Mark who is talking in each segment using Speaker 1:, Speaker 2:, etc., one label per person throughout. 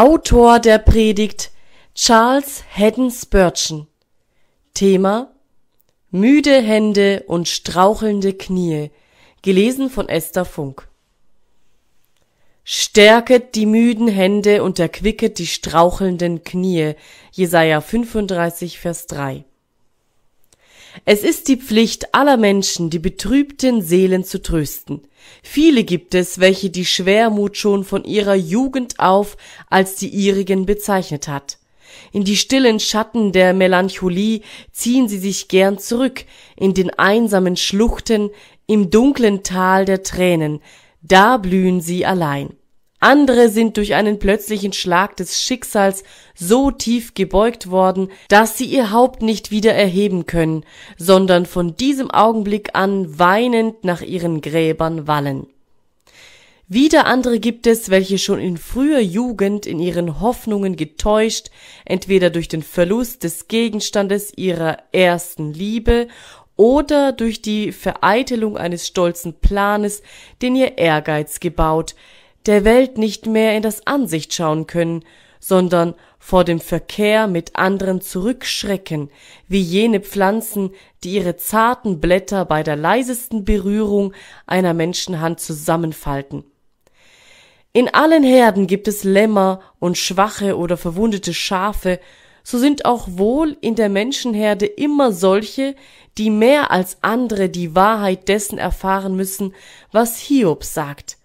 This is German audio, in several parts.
Speaker 1: Autor der Predigt Charles Haddon Spurgeon. Thema Müde Hände und strauchelnde Knie. Gelesen von Esther Funk. Stärket die müden Hände und erquicket die strauchelnden Knie. Jesaja 35 Vers 3 es ist die Pflicht aller Menschen, die betrübten Seelen zu trösten. Viele gibt es, welche die Schwermut schon von ihrer Jugend auf als die ihrigen bezeichnet hat. In die stillen Schatten der Melancholie ziehen sie sich gern zurück, in den einsamen Schluchten, im dunklen Tal der Tränen, da blühen sie allein. Andere sind durch einen plötzlichen Schlag des Schicksals so tief gebeugt worden, dass sie ihr Haupt nicht wieder erheben können, sondern von diesem Augenblick an weinend nach ihren Gräbern wallen. Wieder andere gibt es, welche schon in früher Jugend in ihren Hoffnungen getäuscht, entweder durch den Verlust des Gegenstandes ihrer ersten Liebe oder durch die Vereitelung eines stolzen Planes, den ihr Ehrgeiz gebaut, der Welt nicht mehr in das Ansicht schauen können, sondern vor dem Verkehr mit anderen zurückschrecken, wie jene Pflanzen, die ihre zarten Blätter bei der leisesten Berührung einer Menschenhand zusammenfalten. In allen Herden gibt es Lämmer und schwache oder verwundete Schafe, so sind auch wohl in der Menschenherde immer solche, die mehr als andere die Wahrheit dessen erfahren müssen, was Hiob sagt.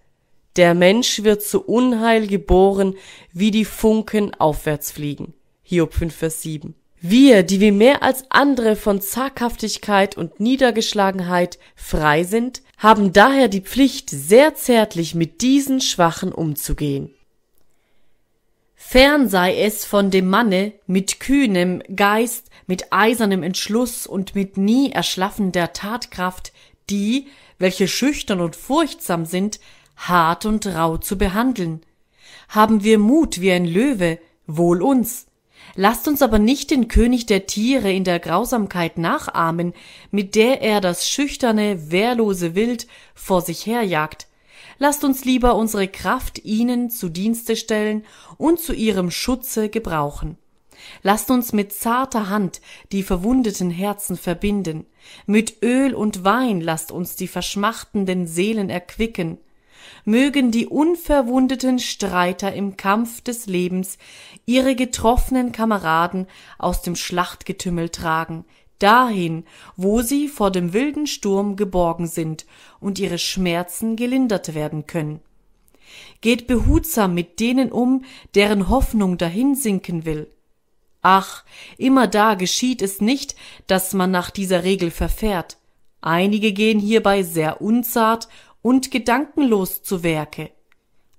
Speaker 1: Der Mensch wird zu Unheil geboren, wie die Funken aufwärts fliegen. Hiob 5, Vers 7. Wir, die wir mehr als andere von Zaghaftigkeit und Niedergeschlagenheit frei sind, haben daher die Pflicht, sehr zärtlich mit diesen Schwachen umzugehen. Fern sei es von dem Manne mit kühnem Geist, mit eisernem Entschluss und mit nie erschlaffender Tatkraft, die, welche schüchtern und furchtsam sind, hart und rau zu behandeln. Haben wir Mut wie ein Löwe, wohl uns. Lasst uns aber nicht den König der Tiere in der Grausamkeit nachahmen, mit der er das schüchterne, wehrlose Wild vor sich herjagt. Lasst uns lieber unsere Kraft ihnen zu Dienste stellen und zu ihrem Schutze gebrauchen. Lasst uns mit zarter Hand die verwundeten Herzen verbinden. Mit Öl und Wein lasst uns die verschmachtenden Seelen erquicken mögen die unverwundeten Streiter im Kampf des Lebens ihre getroffenen Kameraden aus dem Schlachtgetümmel tragen, dahin, wo sie vor dem wilden Sturm geborgen sind und ihre Schmerzen gelindert werden können. Geht behutsam mit denen um, deren Hoffnung dahinsinken will. Ach, immerdar geschieht es nicht, dass man nach dieser Regel verfährt. Einige gehen hierbei sehr unzart und gedankenlos zu Werke.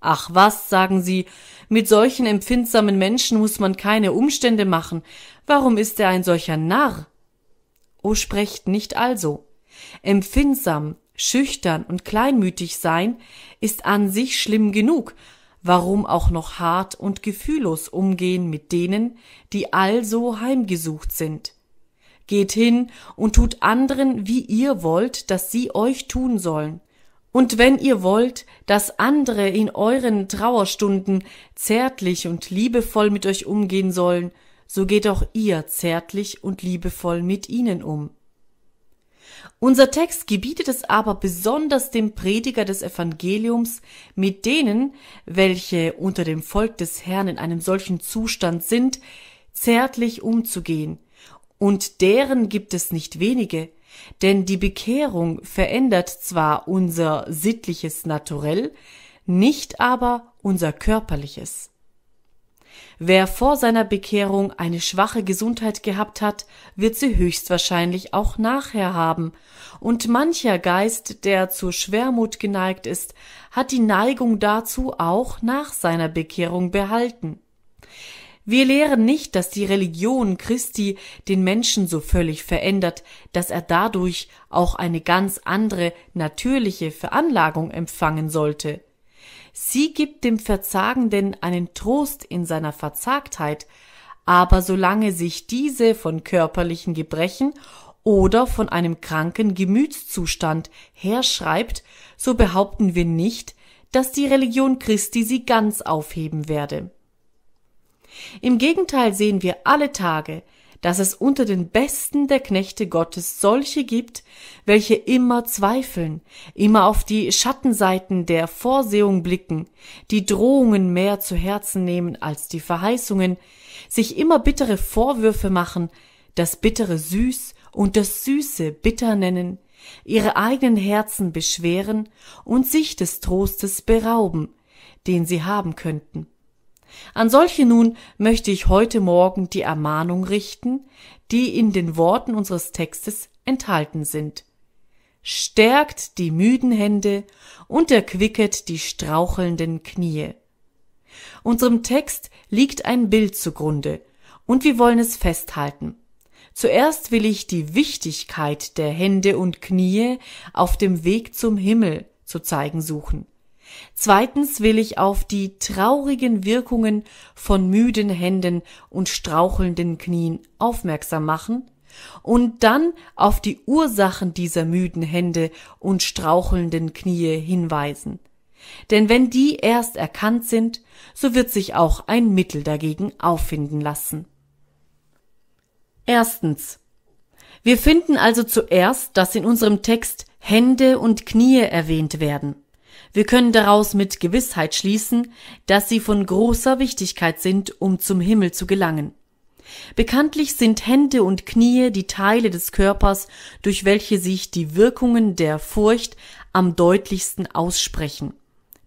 Speaker 1: Ach was, sagen Sie, mit solchen empfindsamen Menschen muss man keine Umstände machen. Warum ist er ein solcher Narr? O sprecht nicht also. Empfindsam, schüchtern und kleinmütig sein ist an sich schlimm genug, warum auch noch hart und gefühllos umgehen mit denen, die also heimgesucht sind. Geht hin und tut anderen, wie ihr wollt, dass sie euch tun sollen. Und wenn ihr wollt, dass andere in euren Trauerstunden zärtlich und liebevoll mit euch umgehen sollen, so geht auch ihr zärtlich und liebevoll mit ihnen um. Unser Text gebietet es aber besonders dem Prediger des Evangeliums, mit denen, welche unter dem Volk des Herrn in einem solchen Zustand sind, zärtlich umzugehen. Und deren gibt es nicht wenige, denn die Bekehrung verändert zwar unser sittliches Naturell, nicht aber unser körperliches. Wer vor seiner Bekehrung eine schwache Gesundheit gehabt hat, wird sie höchstwahrscheinlich auch nachher haben, und mancher Geist, der zur Schwermut geneigt ist, hat die Neigung dazu auch nach seiner Bekehrung behalten. Wir lehren nicht, dass die Religion Christi den Menschen so völlig verändert, dass er dadurch auch eine ganz andere natürliche Veranlagung empfangen sollte. Sie gibt dem Verzagenden einen Trost in seiner Verzagtheit, aber solange sich diese von körperlichen Gebrechen oder von einem kranken Gemütszustand herschreibt, so behaupten wir nicht, dass die Religion Christi sie ganz aufheben werde. Im Gegenteil sehen wir alle Tage, dass es unter den Besten der Knechte Gottes solche gibt, welche immer zweifeln, immer auf die Schattenseiten der Vorsehung blicken, die Drohungen mehr zu Herzen nehmen als die Verheißungen, sich immer bittere Vorwürfe machen, das Bittere süß und das Süße bitter nennen, ihre eigenen Herzen beschweren und sich des Trostes berauben, den sie haben könnten. An solche nun möchte ich heute Morgen die Ermahnung richten, die in den Worten unseres Textes enthalten sind. Stärkt die müden Hände und erquicket die strauchelnden Knie. Unserem Text liegt ein Bild zugrunde, und wir wollen es festhalten. Zuerst will ich die Wichtigkeit der Hände und Knie auf dem Weg zum Himmel zu zeigen suchen. Zweitens will ich auf die traurigen Wirkungen von müden Händen und strauchelnden Knien aufmerksam machen und dann auf die Ursachen dieser müden Hände und strauchelnden Knie hinweisen. Denn wenn die erst erkannt sind, so wird sich auch ein Mittel dagegen auffinden lassen. Erstens. Wir finden also zuerst, dass in unserem Text Hände und Knie erwähnt werden. Wir können daraus mit Gewissheit schließen, dass sie von großer Wichtigkeit sind, um zum Himmel zu gelangen. Bekanntlich sind Hände und Knie die Teile des Körpers, durch welche sich die Wirkungen der Furcht am deutlichsten aussprechen.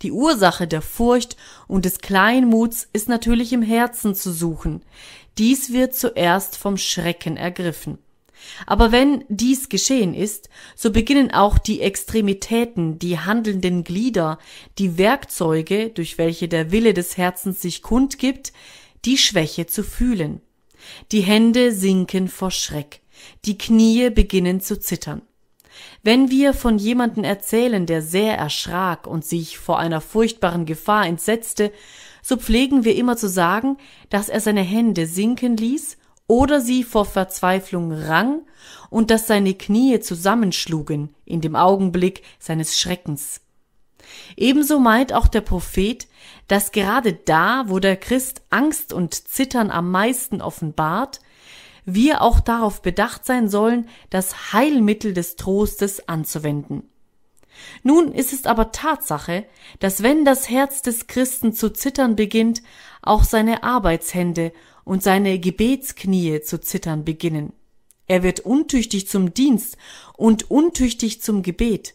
Speaker 1: Die Ursache der Furcht und des Kleinmuts ist natürlich im Herzen zu suchen. Dies wird zuerst vom Schrecken ergriffen. Aber wenn dies geschehen ist, so beginnen auch die Extremitäten, die handelnden Glieder, die Werkzeuge, durch welche der Wille des Herzens sich kundgibt, die Schwäche zu fühlen. Die Hände sinken vor Schreck, die Knie beginnen zu zittern. Wenn wir von jemanden erzählen, der sehr erschrak und sich vor einer furchtbaren Gefahr entsetzte, so pflegen wir immer zu sagen, dass er seine Hände sinken ließ oder sie vor Verzweiflung rang und dass seine Knie zusammenschlugen in dem Augenblick seines Schreckens. Ebenso meint auch der Prophet, dass gerade da, wo der Christ Angst und Zittern am meisten offenbart, wir auch darauf bedacht sein sollen, das Heilmittel des Trostes anzuwenden. Nun ist es aber Tatsache, dass wenn das Herz des Christen zu zittern beginnt, auch seine Arbeitshände und seine Gebetsknie zu zittern beginnen. Er wird untüchtig zum Dienst und untüchtig zum Gebet.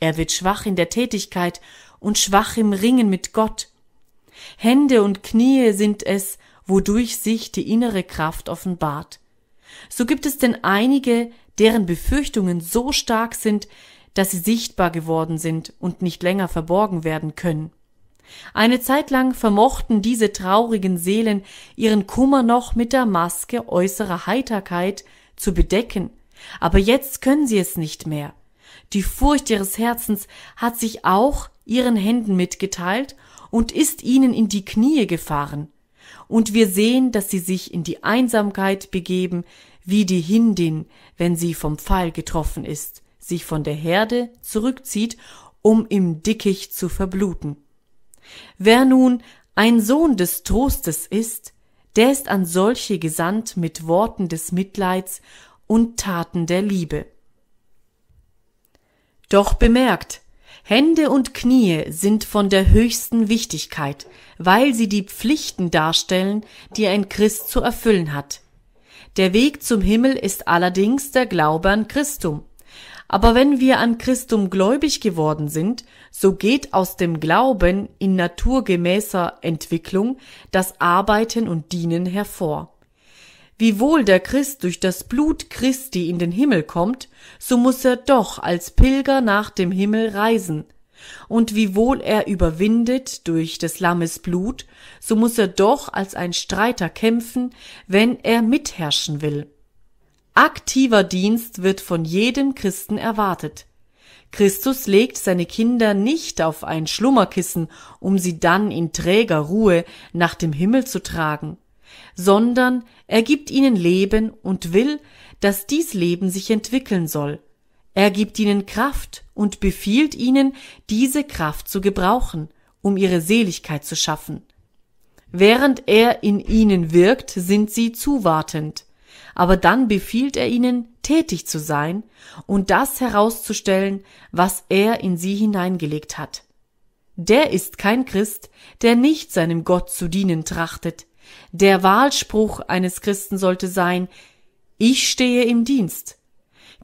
Speaker 1: Er wird schwach in der Tätigkeit und schwach im Ringen mit Gott. Hände und Knie sind es, wodurch sich die innere Kraft offenbart. So gibt es denn einige, deren Befürchtungen so stark sind, dass sie sichtbar geworden sind und nicht länger verborgen werden können. Eine Zeit lang vermochten diese traurigen Seelen ihren Kummer noch mit der Maske äußerer Heiterkeit zu bedecken, aber jetzt können sie es nicht mehr. Die Furcht ihres Herzens hat sich auch ihren Händen mitgeteilt und ist ihnen in die Knie gefahren. Und wir sehen, dass sie sich in die Einsamkeit begeben, wie die Hindin, wenn sie vom Pfeil getroffen ist, sich von der Herde zurückzieht, um im Dickicht zu verbluten. Wer nun ein Sohn des Trostes ist, der ist an solche gesandt mit Worten des Mitleids und Taten der Liebe. Doch bemerkt, Hände und Knie sind von der höchsten Wichtigkeit, weil sie die Pflichten darstellen, die ein Christ zu erfüllen hat. Der Weg zum Himmel ist allerdings der Glaube an Christum. Aber wenn wir an Christum gläubig geworden sind, so geht aus dem Glauben in naturgemäßer Entwicklung das Arbeiten und Dienen hervor. Wiewohl der Christ durch das Blut Christi in den Himmel kommt, so muss er doch als Pilger nach dem Himmel reisen. Und wiewohl er überwindet durch des Lammes Blut, so muss er doch als ein Streiter kämpfen, wenn er mitherrschen will. Aktiver Dienst wird von jedem Christen erwartet. Christus legt seine Kinder nicht auf ein Schlummerkissen, um sie dann in träger Ruhe nach dem Himmel zu tragen, sondern er gibt ihnen Leben und will, dass dies Leben sich entwickeln soll. Er gibt ihnen Kraft und befiehlt ihnen, diese Kraft zu gebrauchen, um ihre Seligkeit zu schaffen. Während er in ihnen wirkt, sind sie zuwartend. Aber dann befiehlt er ihnen, tätig zu sein und das herauszustellen, was er in sie hineingelegt hat. Der ist kein Christ, der nicht seinem Gott zu dienen trachtet. Der Wahlspruch eines Christen sollte sein, ich stehe im Dienst.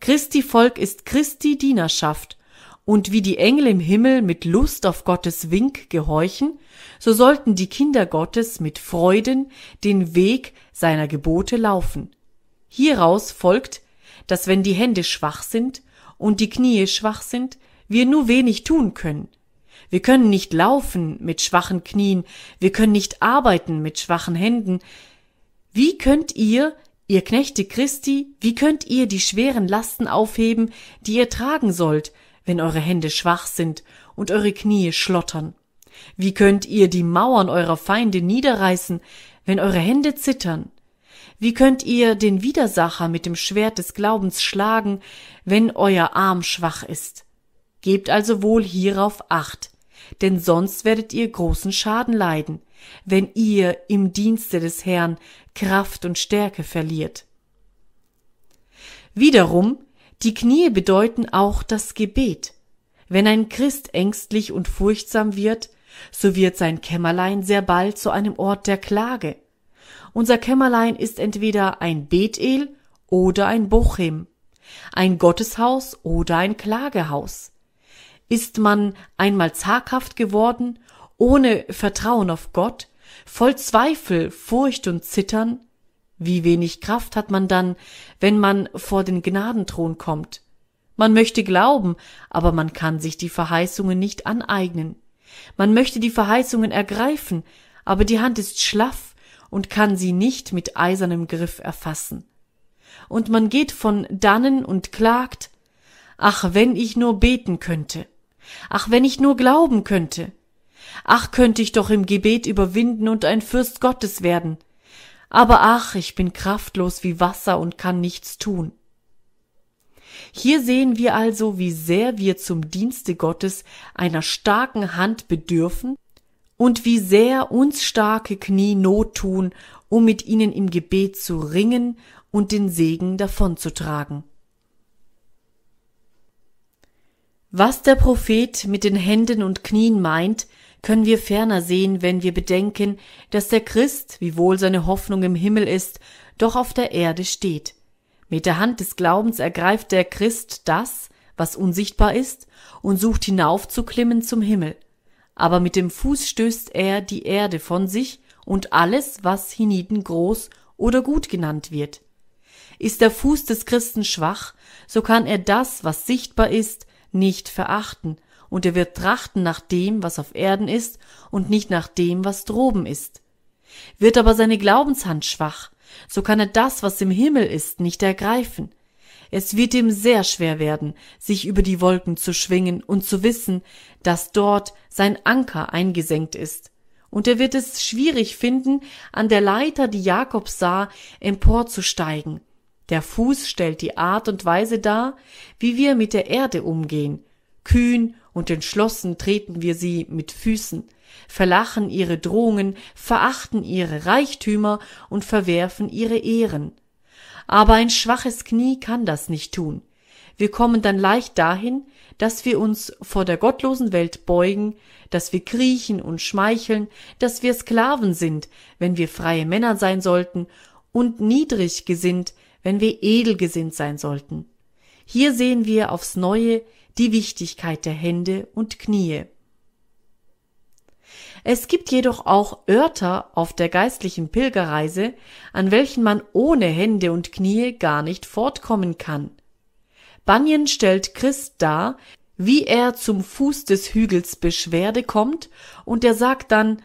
Speaker 1: Christi Volk ist Christi Dienerschaft und wie die Engel im Himmel mit Lust auf Gottes Wink gehorchen, so sollten die Kinder Gottes mit Freuden den Weg seiner Gebote laufen. Hieraus folgt, dass wenn die Hände schwach sind und die Knie schwach sind, wir nur wenig tun können. Wir können nicht laufen mit schwachen Knien, wir können nicht arbeiten mit schwachen Händen. Wie könnt ihr, ihr Knechte Christi, wie könnt ihr die schweren Lasten aufheben, die ihr tragen sollt, wenn eure Hände schwach sind und eure Knie schlottern? Wie könnt ihr die Mauern eurer Feinde niederreißen, wenn eure Hände zittern? Wie könnt ihr den Widersacher mit dem Schwert des Glaubens schlagen, wenn euer Arm schwach ist? Gebt also wohl hierauf acht, denn sonst werdet ihr großen Schaden leiden, wenn ihr im Dienste des Herrn Kraft und Stärke verliert. Wiederum die Knie bedeuten auch das Gebet. Wenn ein Christ ängstlich und furchtsam wird, so wird sein Kämmerlein sehr bald zu einem Ort der Klage. Unser Kämmerlein ist entweder ein Bethel oder ein Bochim, ein Gotteshaus oder ein Klagehaus. Ist man einmal zaghaft geworden, ohne Vertrauen auf Gott, voll Zweifel, Furcht und Zittern, wie wenig Kraft hat man dann, wenn man vor den Gnadenthron kommt? Man möchte glauben, aber man kann sich die Verheißungen nicht aneignen. Man möchte die Verheißungen ergreifen, aber die Hand ist schlaff und kann sie nicht mit eisernem Griff erfassen. Und man geht von dannen und klagt, ach, wenn ich nur beten könnte, ach, wenn ich nur glauben könnte, ach, könnte ich doch im Gebet überwinden und ein Fürst Gottes werden, aber ach, ich bin kraftlos wie Wasser und kann nichts tun. Hier sehen wir also, wie sehr wir zum Dienste Gottes einer starken Hand bedürfen und wie sehr uns starke Knie Not tun, um mit ihnen im Gebet zu ringen und den Segen davonzutragen. Was der Prophet mit den Händen und Knien meint, können wir ferner sehen, wenn wir bedenken, dass der Christ, wiewohl seine Hoffnung im Himmel ist, doch auf der Erde steht. Mit der Hand des Glaubens ergreift der Christ das, was unsichtbar ist, und sucht hinaufzuklimmen zum Himmel. Aber mit dem Fuß stößt er die Erde von sich und alles, was hienieden groß oder gut genannt wird. Ist der Fuß des Christen schwach, so kann er das, was sichtbar ist, nicht verachten, und er wird trachten nach dem, was auf Erden ist, und nicht nach dem, was droben ist. Wird aber seine Glaubenshand schwach, so kann er das, was im Himmel ist, nicht ergreifen. Es wird ihm sehr schwer werden, sich über die Wolken zu schwingen und zu wissen, dass dort sein Anker eingesenkt ist. Und er wird es schwierig finden, an der Leiter, die Jakob sah, emporzusteigen. Der Fuß stellt die Art und Weise dar, wie wir mit der Erde umgehen, kühn und entschlossen treten wir sie mit Füßen, verlachen ihre Drohungen, verachten ihre Reichtümer und verwerfen ihre Ehren. Aber ein schwaches Knie kann das nicht tun. Wir kommen dann leicht dahin, dass wir uns vor der gottlosen Welt beugen, dass wir kriechen und schmeicheln, dass wir Sklaven sind, wenn wir freie Männer sein sollten, und niedrig gesinnt, wenn wir edel gesinnt sein sollten. Hier sehen wir aufs neue die Wichtigkeit der Hände und Knie. Es gibt jedoch auch Örter auf der geistlichen Pilgerreise, an welchen man ohne Hände und Knie gar nicht fortkommen kann. Bunyan stellt Christ dar, wie er zum Fuß des Hügels Beschwerde kommt, und er sagt dann,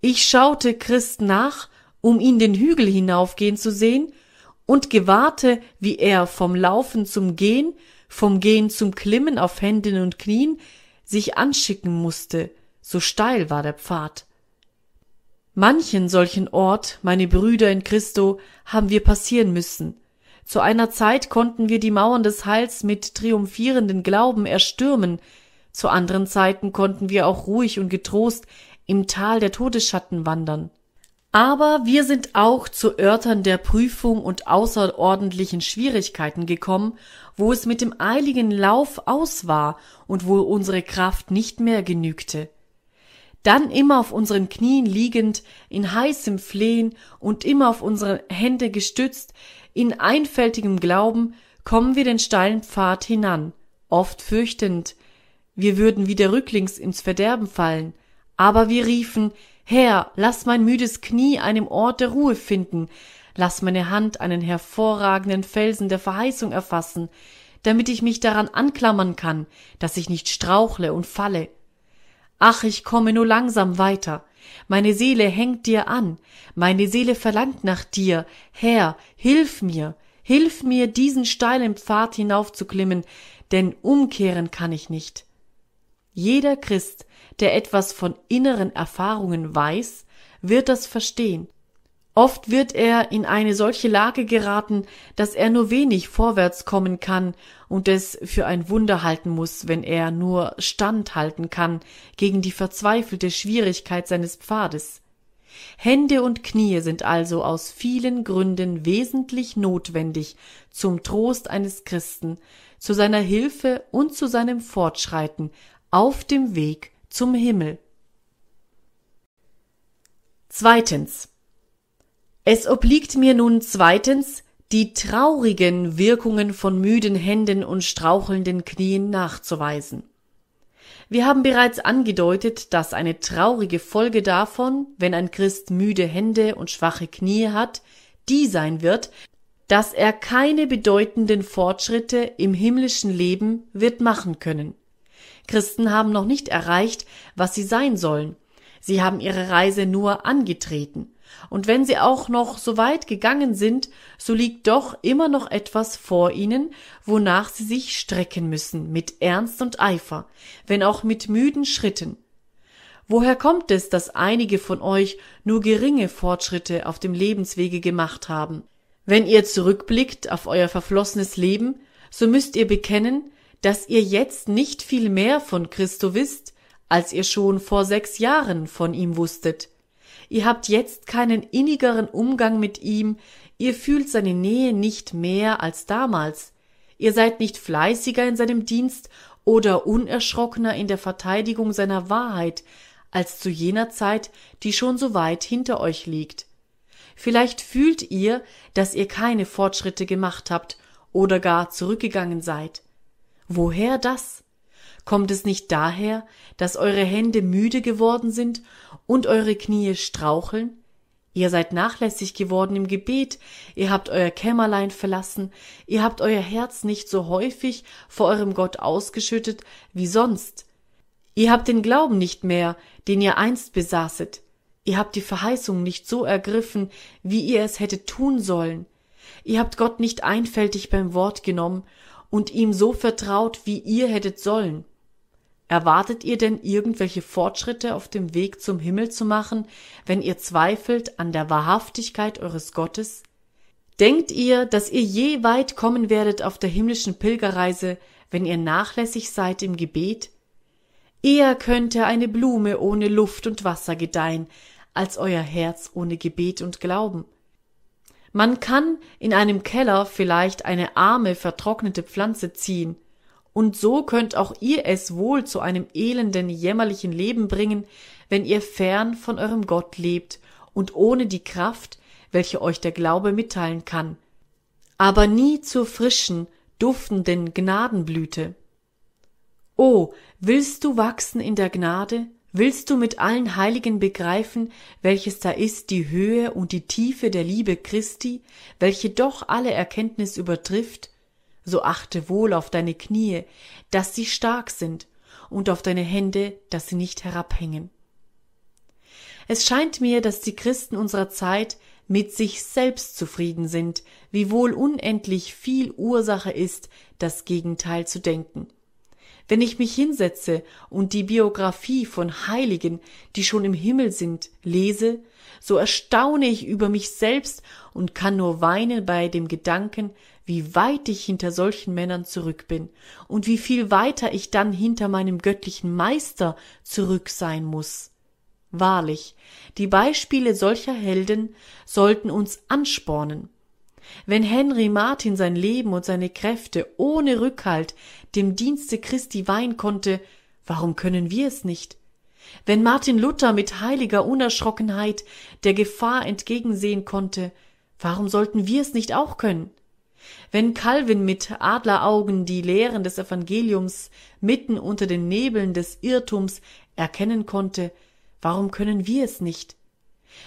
Speaker 1: ich schaute Christ nach, um ihn den Hügel hinaufgehen zu sehen, und gewahrte, wie er vom Laufen zum Gehen vom Gehen zum Klimmen auf Händen und Knien sich anschicken musste, so steil war der Pfad. Manchen solchen Ort, meine Brüder in Christo, haben wir passieren müssen. Zu einer Zeit konnten wir die Mauern des Heils mit triumphierenden Glauben erstürmen, zu anderen Zeiten konnten wir auch ruhig und getrost im Tal der Todesschatten wandern. Aber wir sind auch zu Örtern der Prüfung und außerordentlichen Schwierigkeiten gekommen, wo es mit dem eiligen Lauf aus war und wo unsere Kraft nicht mehr genügte. Dann immer auf unseren Knien liegend, in heißem Flehen und immer auf unsere Hände gestützt, in einfältigem Glauben, kommen wir den steilen Pfad hinan, oft fürchtend, wir würden wieder rücklings ins Verderben fallen, aber wir riefen, Herr, lass mein müdes Knie einem Ort der Ruhe finden, lass meine Hand einen hervorragenden Felsen der Verheißung erfassen, damit ich mich daran anklammern kann, dass ich nicht strauchle und falle. Ach, ich komme nur langsam weiter. Meine Seele hängt dir an, meine Seele verlangt nach dir. Herr, hilf mir, hilf mir, diesen steilen Pfad hinaufzuklimmen, denn umkehren kann ich nicht. Jeder Christ, der etwas von inneren Erfahrungen weiß, wird das verstehen. Oft wird er in eine solche Lage geraten, dass er nur wenig vorwärts kommen kann und es für ein Wunder halten muss, wenn er nur Stand halten kann gegen die verzweifelte Schwierigkeit seines Pfades. Hände und Knie sind also aus vielen Gründen wesentlich notwendig zum Trost eines Christen, zu seiner Hilfe und zu seinem Fortschreiten auf dem Weg zum Himmel. Zweitens. Es obliegt mir nun zweitens, die traurigen Wirkungen von müden Händen und strauchelnden Knien nachzuweisen. Wir haben bereits angedeutet, dass eine traurige Folge davon, wenn ein Christ müde Hände und schwache Knie hat, die sein wird, dass er keine bedeutenden Fortschritte im himmlischen Leben wird machen können. Christen haben noch nicht erreicht, was sie sein sollen. Sie haben ihre Reise nur angetreten. Und wenn sie auch noch so weit gegangen sind, so liegt doch immer noch etwas vor ihnen, wonach sie sich strecken müssen, mit Ernst und Eifer, wenn auch mit müden Schritten. Woher kommt es, dass einige von euch nur geringe Fortschritte auf dem Lebenswege gemacht haben? Wenn ihr zurückblickt auf euer verflossenes Leben, so müsst ihr bekennen, dass ihr jetzt nicht viel mehr von Christo wisst, als ihr schon vor sechs Jahren von ihm wusstet. Ihr habt jetzt keinen innigeren Umgang mit ihm, ihr fühlt seine Nähe nicht mehr als damals. Ihr seid nicht fleißiger in seinem Dienst oder unerschrockener in der Verteidigung seiner Wahrheit als zu jener Zeit, die schon so weit hinter euch liegt. Vielleicht fühlt ihr, dass ihr keine Fortschritte gemacht habt oder gar zurückgegangen seid. Woher das? Kommt es nicht daher, dass eure Hände müde geworden sind und eure Knie straucheln? Ihr seid nachlässig geworden im Gebet, ihr habt euer Kämmerlein verlassen, ihr habt euer Herz nicht so häufig vor eurem Gott ausgeschüttet wie sonst. Ihr habt den Glauben nicht mehr, den ihr einst besaßet. Ihr habt die Verheißung nicht so ergriffen, wie ihr es hättet tun sollen. Ihr habt Gott nicht einfältig beim Wort genommen und ihm so vertraut, wie ihr hättet sollen. Erwartet ihr denn irgendwelche Fortschritte auf dem Weg zum Himmel zu machen, wenn ihr zweifelt an der Wahrhaftigkeit eures Gottes? Denkt ihr, dass ihr je weit kommen werdet auf der himmlischen Pilgerreise, wenn ihr nachlässig seid im Gebet? Eher könnte eine Blume ohne Luft und Wasser gedeihen, als euer Herz ohne Gebet und Glauben. Man kann in einem Keller vielleicht eine arme, vertrocknete Pflanze ziehen, und so könnt auch ihr es wohl zu einem elenden, jämmerlichen Leben bringen, wenn ihr fern von eurem Gott lebt und ohne die Kraft, welche euch der Glaube mitteilen kann, aber nie zur frischen, duftenden Gnadenblüte. O, willst du wachsen in der Gnade? Willst du mit allen Heiligen begreifen, welches da ist die Höhe und die Tiefe der Liebe Christi, welche doch alle Erkenntnis übertrifft? So achte wohl auf deine Knie, dass sie stark sind, und auf deine Hände, dass sie nicht herabhängen. Es scheint mir, dass die Christen unserer Zeit mit sich selbst zufrieden sind, wiewohl unendlich viel Ursache ist, das Gegenteil zu denken. Wenn ich mich hinsetze und die Biographie von Heiligen, die schon im Himmel sind, lese, so erstaune ich über mich selbst und kann nur weinen bei dem Gedanken, wie weit ich hinter solchen Männern zurück bin und wie viel weiter ich dann hinter meinem göttlichen Meister zurück sein muss. Wahrlich, die Beispiele solcher Helden sollten uns anspornen. Wenn Henry Martin sein Leben und seine Kräfte ohne Rückhalt dem Dienste Christi weihen konnte, warum können wir es nicht? Wenn Martin Luther mit heiliger Unerschrockenheit der Gefahr entgegensehen konnte, warum sollten wir es nicht auch können? Wenn Calvin mit Adleraugen die Lehren des Evangeliums mitten unter den Nebeln des Irrtums erkennen konnte, warum können wir es nicht?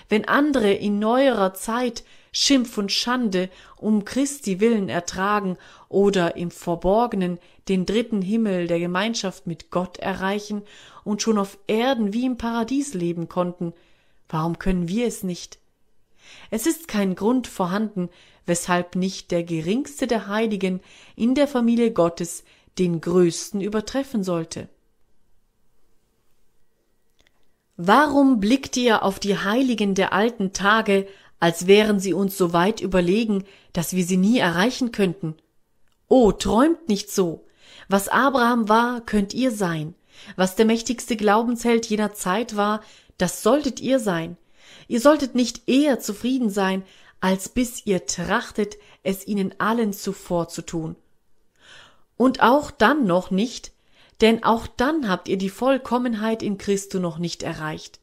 Speaker 1: Wenn andere in neuerer Zeit Schimpf und Schande um Christi willen ertragen oder im Verborgenen den dritten Himmel der Gemeinschaft mit Gott erreichen und schon auf Erden wie im Paradies leben konnten, warum können wir es nicht? Es ist kein Grund vorhanden, weshalb nicht der geringste der Heiligen in der Familie Gottes den größten übertreffen sollte. Warum blickt ihr auf die Heiligen der alten Tage, als wären sie uns so weit überlegen, dass wir sie nie erreichen könnten? Oh, träumt nicht so. Was Abraham war, könnt ihr sein. Was der mächtigste Glaubensheld jener Zeit war, das solltet ihr sein. Ihr solltet nicht eher zufrieden sein, als bis ihr trachtet, es ihnen allen zuvor zu tun. Und auch dann noch nicht, denn auch dann habt ihr die Vollkommenheit in Christo noch nicht erreicht.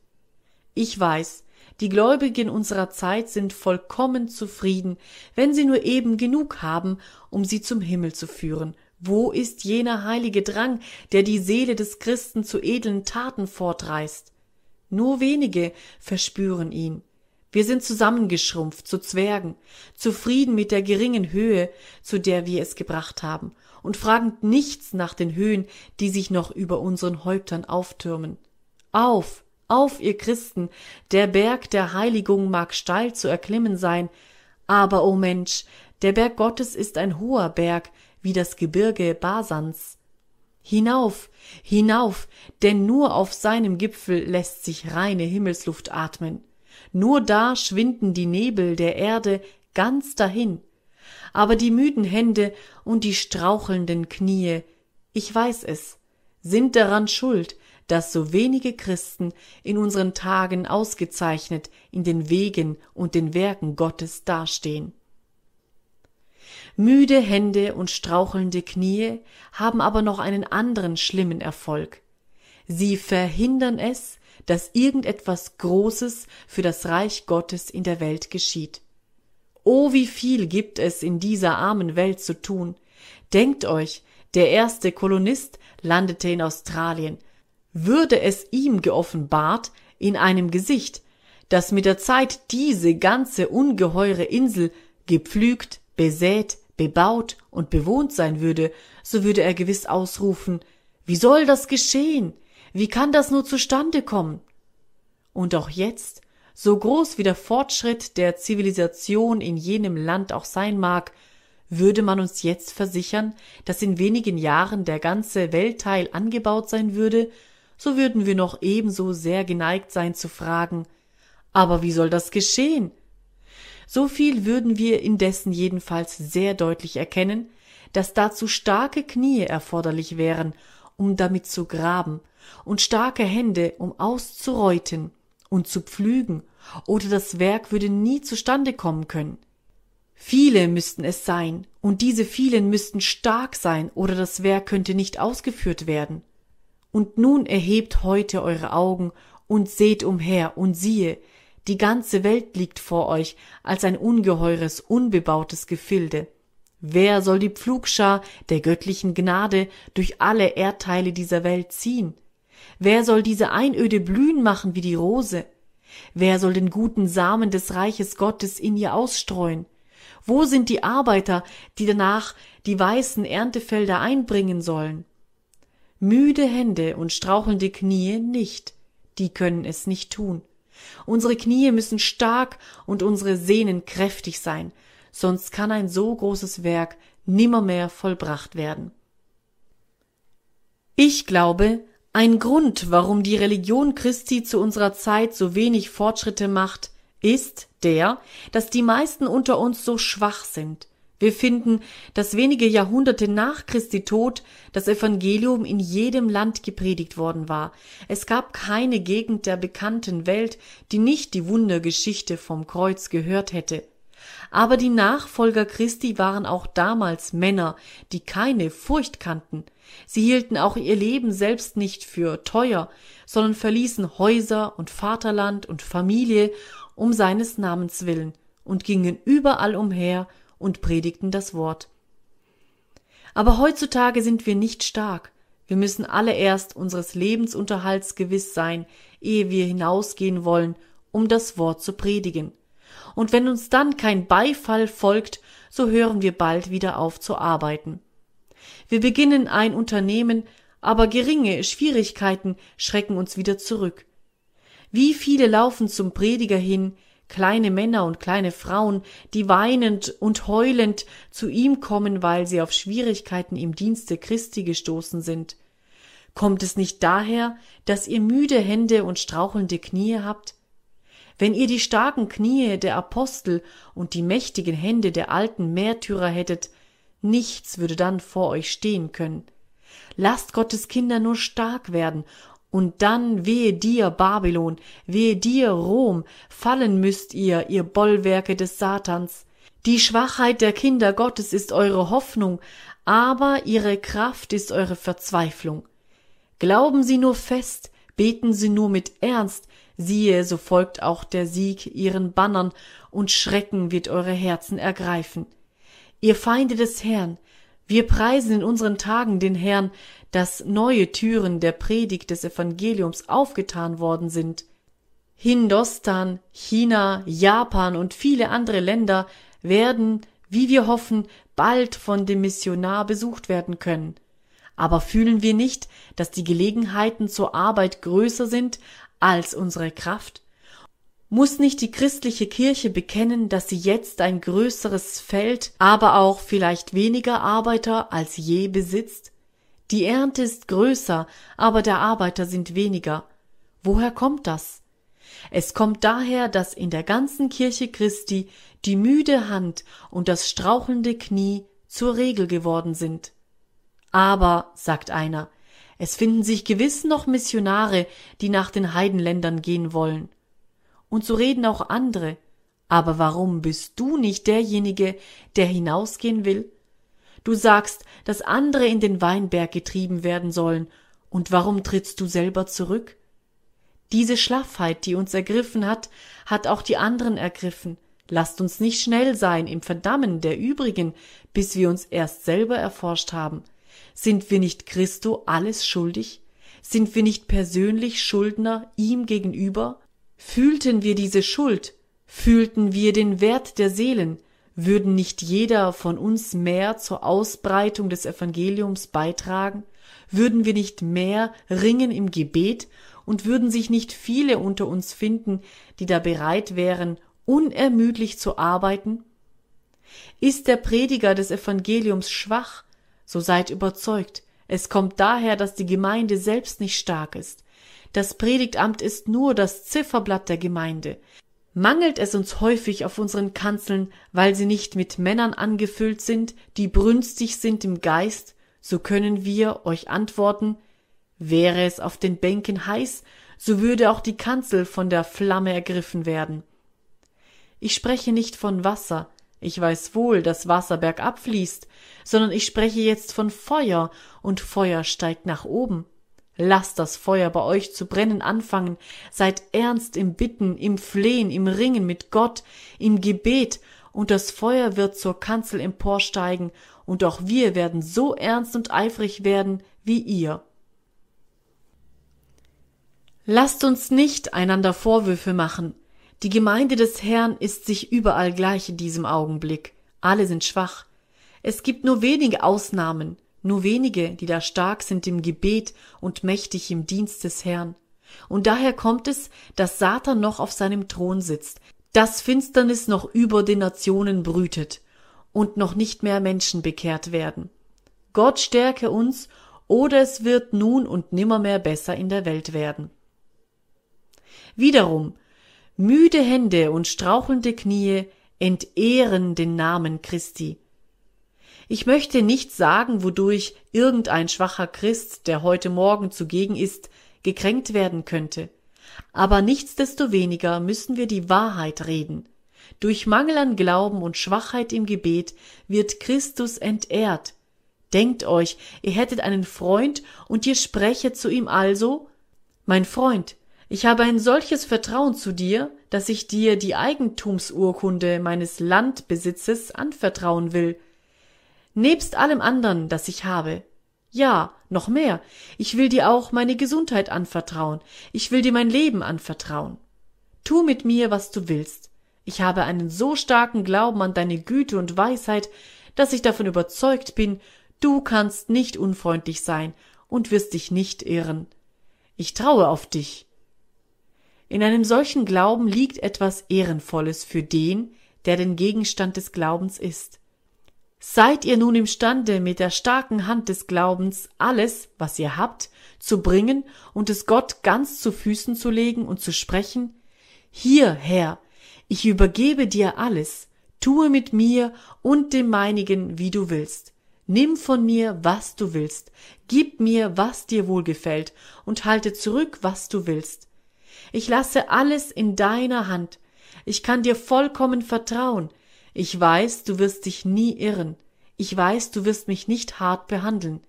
Speaker 1: Ich weiß, die Gläubigen unserer Zeit sind vollkommen zufrieden, wenn sie nur eben genug haben, um sie zum Himmel zu führen. Wo ist jener heilige Drang, der die Seele des Christen zu edlen Taten fortreißt? Nur wenige verspüren ihn. Wir sind zusammengeschrumpft zu Zwergen, zufrieden mit der geringen Höhe, zu der wir es gebracht haben, und fragen nichts nach den Höhen, die sich noch über unseren Häuptern auftürmen. Auf, auf, ihr Christen, der Berg der Heiligung mag steil zu erklimmen sein, aber, o oh Mensch, der Berg Gottes ist ein hoher Berg, wie das Gebirge Basans. Hinauf, hinauf, denn nur auf seinem Gipfel lässt sich reine Himmelsluft atmen. Nur da schwinden die Nebel der Erde ganz dahin. Aber die müden Hände und die strauchelnden Knie, ich weiß es, sind daran schuld, dass so wenige Christen in unseren Tagen ausgezeichnet in den Wegen und den Werken Gottes dastehen. Müde Hände und strauchelnde Knie haben aber noch einen anderen schlimmen Erfolg. Sie verhindern es, dass irgendetwas Großes für das Reich Gottes in der Welt geschieht. Oh, wie viel gibt es in dieser armen Welt zu tun. Denkt euch, der erste Kolonist landete in Australien, würde es ihm geoffenbart in einem Gesicht, dass mit der Zeit diese ganze ungeheure Insel gepflügt, besät, bebaut und bewohnt sein würde, so würde er gewiss ausrufen Wie soll das geschehen? Wie kann das nur zustande kommen? Und auch jetzt, so groß wie der Fortschritt der Zivilisation in jenem Land auch sein mag, würde man uns jetzt versichern, dass in wenigen Jahren der ganze Weltteil angebaut sein würde, so würden wir noch ebenso sehr geneigt sein zu fragen, aber wie soll das geschehen? So viel würden wir indessen jedenfalls sehr deutlich erkennen, dass dazu starke Knie erforderlich wären, um damit zu graben, und starke Hände, um auszureuten und zu pflügen, oder das Werk würde nie zustande kommen können. Viele müssten es sein, und diese vielen müssten stark sein, oder das Werk könnte nicht ausgeführt werden. Und nun erhebt heute eure Augen und seht umher und siehe, die ganze Welt liegt vor euch als ein ungeheures, unbebautes Gefilde. Wer soll die Pflugschar der göttlichen Gnade durch alle Erdteile dieser Welt ziehen? Wer soll diese Einöde blühen machen wie die Rose? Wer soll den guten Samen des Reiches Gottes in ihr ausstreuen? Wo sind die Arbeiter, die danach die weißen Erntefelder einbringen sollen? Müde Hände und strauchelnde Knie nicht, die können es nicht tun. Unsere Knie müssen stark und unsere Sehnen kräftig sein, sonst kann ein so großes Werk nimmermehr vollbracht werden. Ich glaube, ein Grund, warum die Religion Christi zu unserer Zeit so wenig Fortschritte macht, ist der, dass die meisten unter uns so schwach sind, Wir finden, dass wenige Jahrhunderte nach Christi Tod das Evangelium in jedem Land gepredigt worden war. Es gab keine Gegend der bekannten Welt, die nicht die Wundergeschichte vom Kreuz gehört hätte. Aber die Nachfolger Christi waren auch damals Männer, die keine Furcht kannten. Sie hielten auch ihr Leben selbst nicht für teuer, sondern verließen Häuser und Vaterland und Familie um seines Namens willen und gingen überall umher und predigten das Wort. Aber heutzutage sind wir nicht stark. Wir müssen alle erst unseres Lebensunterhalts gewiss sein, ehe wir hinausgehen wollen, um das Wort zu predigen. Und wenn uns dann kein Beifall folgt, so hören wir bald wieder auf zu arbeiten. Wir beginnen ein Unternehmen, aber geringe Schwierigkeiten schrecken uns wieder zurück. Wie viele laufen zum Prediger hin, kleine Männer und kleine Frauen, die weinend und heulend zu ihm kommen, weil sie auf Schwierigkeiten im Dienste Christi gestoßen sind. Kommt es nicht daher, dass ihr müde Hände und strauchelnde Knie habt? Wenn ihr die starken Knie der Apostel und die mächtigen Hände der alten Märtyrer hättet, nichts würde dann vor euch stehen können. Lasst Gottes Kinder nur stark werden und dann wehe dir, Babylon, wehe dir, Rom, fallen müsst ihr, ihr Bollwerke des Satans. Die Schwachheit der Kinder Gottes ist eure Hoffnung, aber ihre Kraft ist eure Verzweiflung. Glauben Sie nur fest, beten Sie nur mit Ernst, siehe, so folgt auch der Sieg ihren Bannern, und Schrecken wird eure Herzen ergreifen. Ihr Feinde des Herrn, wir preisen in unseren Tagen den Herrn, dass neue Türen der Predigt des Evangeliums aufgetan worden sind. Hindostan, China, Japan und viele andere Länder werden, wie wir hoffen, bald von dem Missionar besucht werden können. Aber fühlen wir nicht, dass die Gelegenheiten zur Arbeit größer sind als unsere Kraft? Muss nicht die christliche Kirche bekennen, dass sie jetzt ein größeres Feld, aber auch vielleicht weniger Arbeiter als je besitzt? Die Ernte ist größer, aber der Arbeiter sind weniger. Woher kommt das? Es kommt daher, dass in der ganzen Kirche Christi die müde Hand und das strauchelnde Knie zur Regel geworden sind. Aber, sagt einer, es finden sich gewiss noch Missionare, die nach den Heidenländern gehen wollen. Und so reden auch andere. Aber warum bist du nicht derjenige, der hinausgehen will? Du sagst, dass andere in den Weinberg getrieben werden sollen, und warum trittst du selber zurück? Diese Schlaffheit, die uns ergriffen hat, hat auch die anderen ergriffen. Lasst uns nicht schnell sein im Verdammen der übrigen, bis wir uns erst selber erforscht haben. Sind wir nicht Christo alles schuldig? Sind wir nicht persönlich Schuldner ihm gegenüber? Fühlten wir diese Schuld? Fühlten wir den Wert der Seelen? Würden nicht jeder von uns mehr zur Ausbreitung des Evangeliums beitragen? Würden wir nicht mehr ringen im Gebet und würden sich nicht viele unter uns finden, die da bereit wären, unermüdlich zu arbeiten? Ist der Prediger des Evangeliums schwach, so seid überzeugt, es kommt daher, dass die Gemeinde selbst nicht stark ist. Das Predigtamt ist nur das Zifferblatt der Gemeinde. Mangelt es uns häufig auf unseren Kanzeln, weil sie nicht mit Männern angefüllt sind, die brünstig sind im Geist, so können wir euch antworten, wäre es auf den Bänken heiß, so würde auch die Kanzel von der Flamme ergriffen werden. Ich spreche nicht von Wasser, ich weiß wohl, dass Wasser bergab fließt, sondern ich spreche jetzt von Feuer, und Feuer steigt nach oben. Lasst das Feuer bei euch zu brennen anfangen, seid ernst im Bitten, im Flehen, im Ringen mit Gott, im Gebet, und das Feuer wird zur Kanzel emporsteigen, und auch wir werden so ernst und eifrig werden wie ihr. Lasst uns nicht einander Vorwürfe machen. Die Gemeinde des Herrn ist sich überall gleich in diesem Augenblick. Alle sind schwach. Es gibt nur wenige Ausnahmen nur wenige, die da stark sind im Gebet und mächtig im Dienst des Herrn. Und daher kommt es, dass Satan noch auf seinem Thron sitzt, dass Finsternis noch über den Nationen brütet und noch nicht mehr Menschen bekehrt werden. Gott stärke uns, oder es wird nun und nimmermehr besser in der Welt werden. Wiederum, müde Hände und strauchelnde Knie entehren den Namen Christi. Ich möchte nicht sagen, wodurch irgendein schwacher Christ, der heute Morgen zugegen ist, gekränkt werden könnte. Aber nichtsdestoweniger müssen wir die Wahrheit reden. Durch Mangel an Glauben und Schwachheit im Gebet wird Christus entehrt. Denkt euch, ihr hättet einen Freund und ihr sprechet zu ihm also, mein Freund, ich habe ein solches Vertrauen zu dir, dass ich dir die Eigentumsurkunde meines Landbesitzes anvertrauen will, nebst allem andern, das ich habe. Ja, noch mehr, ich will dir auch meine Gesundheit anvertrauen, ich will dir mein Leben anvertrauen. Tu mit mir, was du willst. Ich habe einen so starken Glauben an deine Güte und Weisheit, dass ich davon überzeugt bin, du kannst nicht unfreundlich sein und wirst dich nicht irren. Ich traue auf dich. In einem solchen Glauben liegt etwas Ehrenvolles für den, der den Gegenstand des Glaubens ist. Seid ihr nun imstande, mit der starken Hand des Glaubens alles, was ihr habt, zu bringen und es Gott ganz zu Füßen zu legen und zu sprechen? Hier, Herr, ich übergebe dir alles, tue mit mir und dem meinigen, wie du willst. Nimm von mir, was du willst, gib mir, was dir wohlgefällt, und halte zurück, was du willst. Ich lasse alles in deiner Hand. Ich kann dir vollkommen vertrauen. Ich weiß, du wirst dich nie irren. Ich weiß, du wirst mich nicht hart behandeln.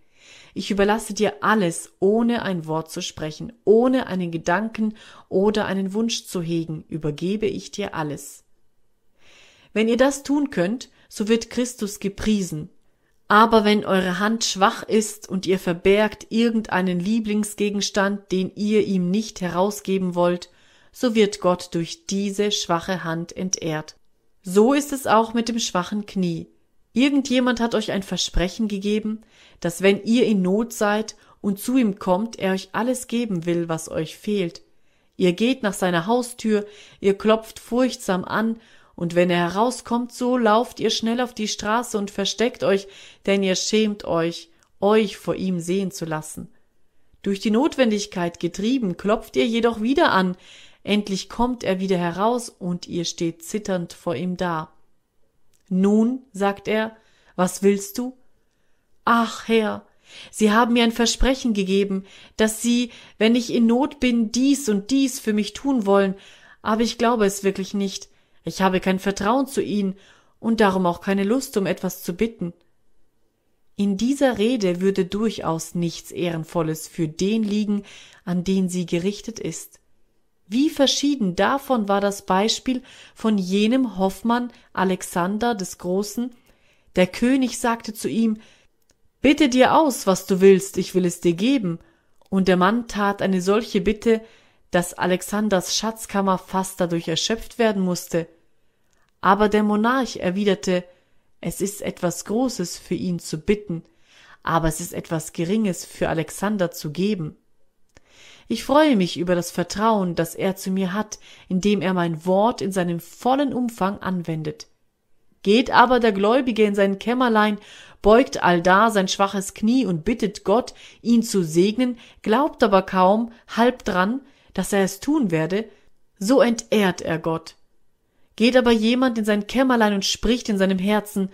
Speaker 1: Ich überlasse dir alles, ohne ein Wort zu sprechen, ohne einen Gedanken oder einen Wunsch zu hegen, übergebe ich dir alles. Wenn ihr das tun könnt, so wird Christus gepriesen. Aber wenn eure Hand schwach ist und ihr verbergt irgendeinen Lieblingsgegenstand, den ihr ihm nicht herausgeben wollt, so wird Gott durch diese schwache Hand entehrt. So ist es auch mit dem schwachen Knie. Irgendjemand hat euch ein Versprechen gegeben, dass wenn ihr in Not seid und zu ihm kommt, er euch alles geben will, was euch fehlt. Ihr geht nach seiner Haustür, ihr klopft furchtsam an, und wenn er herauskommt, so lauft ihr schnell auf die Straße und versteckt euch, denn ihr schämt euch, euch vor ihm sehen zu lassen. Durch die Notwendigkeit getrieben, klopft ihr jedoch wieder an, endlich kommt er wieder heraus, und ihr steht zitternd vor ihm da. Nun, sagt er, was willst du? Ach, Herr, Sie haben mir ein Versprechen gegeben, dass Sie, wenn ich in Not bin, dies und dies für mich tun wollen, aber ich glaube es wirklich nicht. Ich habe kein Vertrauen zu Ihnen und darum auch keine Lust, um etwas zu bitten. In dieser Rede würde durchaus nichts Ehrenvolles für den liegen, an den sie gerichtet ist. Wie verschieden davon war das Beispiel von jenem Hoffmann Alexander des Großen. Der König sagte zu ihm, Bitte dir aus, was du willst, ich will es dir geben. Und der Mann tat eine solche Bitte, dass Alexanders Schatzkammer fast dadurch erschöpft werden musste. Aber der Monarch erwiderte, es ist etwas Großes für ihn zu bitten, aber es ist etwas Geringes für Alexander zu geben. Ich freue mich über das Vertrauen, das er zu mir hat, indem er mein Wort in seinem vollen Umfang anwendet. Geht aber der Gläubige in sein Kämmerlein, beugt allda sein schwaches Knie und bittet Gott, ihn zu segnen, glaubt aber kaum, halb dran, dass er es tun werde, so entehrt er Gott. Geht aber jemand in sein Kämmerlein und spricht in seinem Herzen,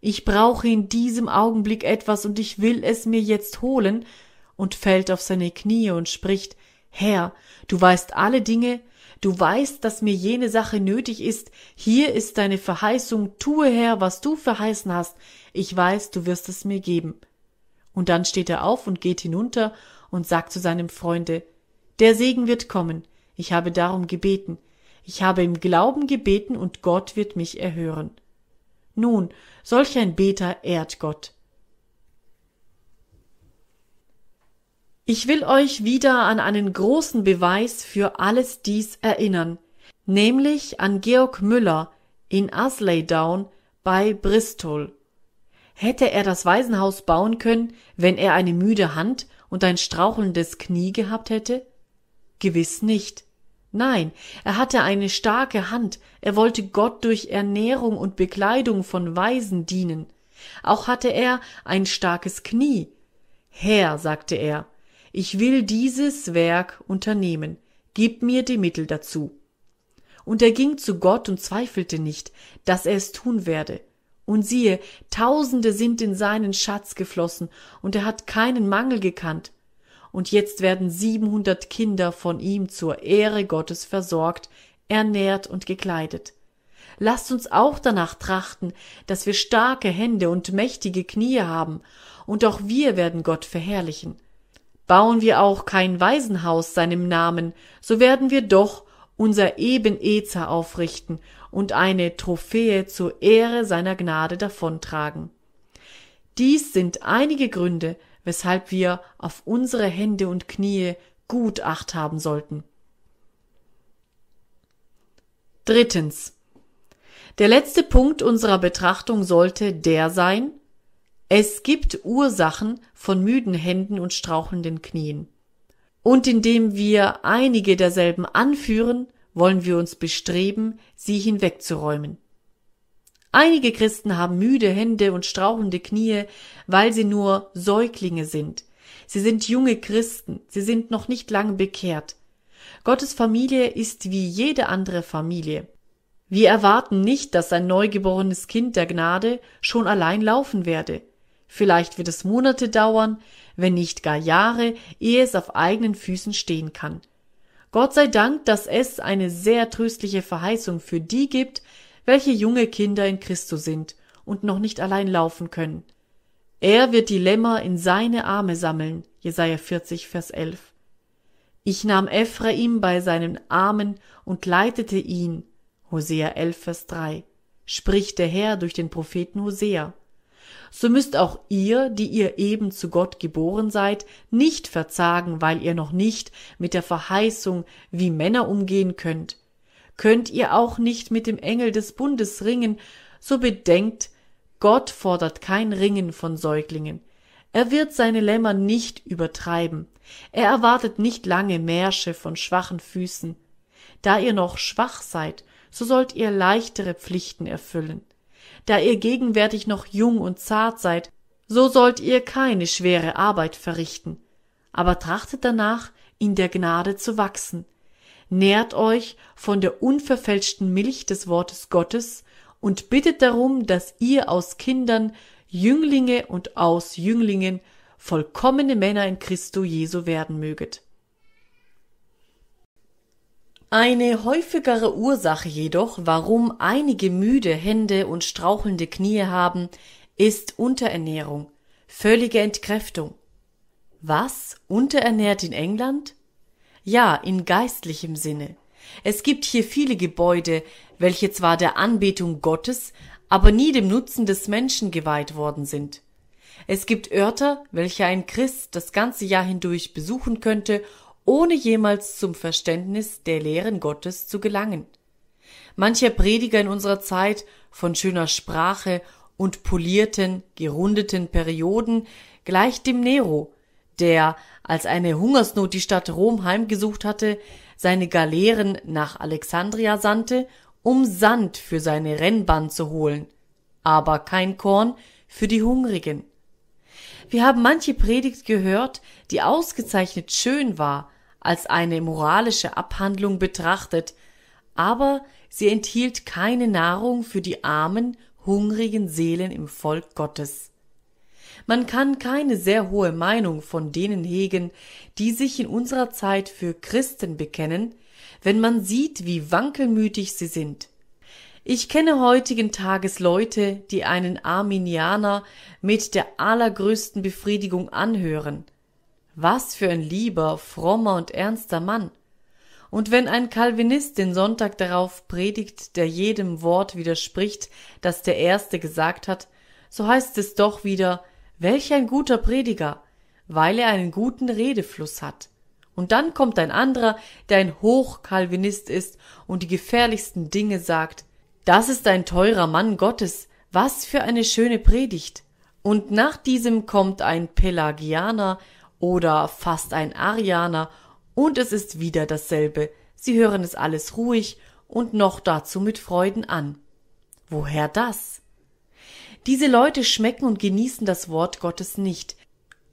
Speaker 1: ich brauche in diesem Augenblick etwas und ich will es mir jetzt holen, und fällt auf seine Knie und spricht Herr, du weißt alle Dinge, du weißt, dass mir jene Sache nötig ist, hier ist deine Verheißung, tue Herr, was du verheißen hast, ich weiß, du wirst es mir geben. Und dann steht er auf und geht hinunter und sagt zu seinem Freunde Der Segen wird kommen, ich habe darum gebeten, ich habe im Glauben gebeten und Gott wird mich erhören. Nun, solch ein Beter ehrt Gott. Ich will euch wieder an einen großen Beweis für alles dies erinnern, nämlich an Georg Müller in Aslaydown bei Bristol. Hätte er das Waisenhaus bauen können, wenn er eine müde Hand und ein strauchelndes Knie gehabt hätte? Gewiss nicht. Nein, er hatte eine starke Hand, er wollte Gott durch Ernährung und Bekleidung von Waisen dienen. Auch hatte er ein starkes Knie. Herr, sagte er, ich will dieses Werk unternehmen, gib mir die Mittel dazu. Und er ging zu Gott und zweifelte nicht, dass er es tun werde. Und siehe, Tausende sind in seinen Schatz geflossen, und er hat keinen Mangel gekannt. Und jetzt werden siebenhundert Kinder von ihm zur Ehre Gottes versorgt, ernährt und gekleidet. Lasst uns auch danach trachten, dass wir starke Hände und mächtige Knie haben, und auch wir werden Gott verherrlichen. Bauen wir auch kein Waisenhaus seinem Namen, so werden wir doch unser Eben Ezer aufrichten und eine Trophäe zur Ehre seiner Gnade davontragen. Dies sind einige Gründe, weshalb wir auf unsere Hände und Knie gut acht haben sollten. Drittens. Der letzte Punkt unserer Betrachtung sollte der sein, es gibt Ursachen von müden Händen und strauchelnden Knien. Und indem wir einige derselben anführen, wollen wir uns bestreben, sie hinwegzuräumen. Einige Christen haben müde Hände und strauchelnde Knie, weil sie nur Säuglinge sind. Sie sind junge Christen, sie sind noch nicht lange bekehrt. Gottes Familie ist wie jede andere Familie. Wir erwarten nicht, dass ein neugeborenes Kind der Gnade schon allein laufen werde. Vielleicht wird es Monate dauern, wenn nicht gar Jahre, ehe es auf eigenen Füßen stehen kann. Gott sei Dank, dass es eine sehr tröstliche Verheißung für die gibt, welche junge Kinder in Christus sind und noch nicht allein laufen können. Er wird die Lämmer in seine Arme sammeln. Jesaja 40, Vers 11. Ich nahm Ephraim bei seinen Armen und leitete ihn. Hosea 11, Vers 3. Spricht der Herr durch den Propheten Hosea so müsst auch ihr, die ihr eben zu Gott geboren seid, nicht verzagen, weil ihr noch nicht mit der Verheißung wie Männer umgehen könnt. Könnt ihr auch nicht mit dem Engel des Bundes ringen, so bedenkt, Gott fordert kein Ringen von Säuglingen. Er wird seine Lämmer nicht übertreiben. Er erwartet nicht lange Märsche von schwachen Füßen. Da ihr noch schwach seid, so sollt ihr leichtere Pflichten erfüllen da ihr gegenwärtig noch jung und zart seid, so sollt ihr keine schwere Arbeit verrichten, aber trachtet danach, in der Gnade zu wachsen, nährt euch von der unverfälschten Milch des Wortes Gottes und bittet darum, dass ihr aus Kindern Jünglinge und aus Jünglingen vollkommene Männer in Christo Jesu werden möget. Eine häufigere Ursache jedoch, warum einige müde Hände und strauchelnde Knie haben, ist Unterernährung, völlige Entkräftung. Was? Unterernährt in England? Ja, in geistlichem Sinne. Es gibt hier viele Gebäude, welche zwar der Anbetung Gottes, aber nie dem Nutzen des Menschen geweiht worden sind. Es gibt Örter, welche ein Christ das ganze Jahr hindurch besuchen könnte ohne jemals zum Verständnis der Lehren Gottes zu gelangen. Mancher Prediger in unserer Zeit von schöner Sprache und polierten, gerundeten Perioden gleicht dem Nero, der, als eine Hungersnot die Stadt Rom heimgesucht hatte, seine Galeeren nach Alexandria sandte, um Sand für seine Rennbahn zu holen, aber kein Korn für die Hungrigen. Wir haben manche Predigt gehört, die ausgezeichnet schön war, als eine moralische Abhandlung betrachtet, aber sie enthielt keine Nahrung für die armen, hungrigen Seelen im Volk Gottes. Man kann keine sehr hohe Meinung von denen hegen, die sich in unserer Zeit für Christen bekennen, wenn man sieht, wie wankelmütig sie sind. Ich kenne heutigen Tages Leute, die einen Arminianer mit der allergrößten Befriedigung anhören, was für ein lieber, frommer und ernster Mann. Und wenn ein Calvinist den Sonntag darauf predigt, der jedem Wort widerspricht, das der Erste gesagt hat, so heißt es doch wieder, welch ein guter Prediger, weil er einen guten Redefluss hat. Und dann kommt ein anderer, der ein Hochkalvinist ist und die gefährlichsten Dinge sagt. Das ist ein teurer Mann Gottes. Was für eine schöne Predigt. Und nach diesem kommt ein Pelagianer oder fast ein Arianer, und es ist wieder dasselbe, sie hören es alles ruhig und noch dazu mit Freuden an. Woher das? Diese Leute schmecken und genießen das Wort Gottes nicht.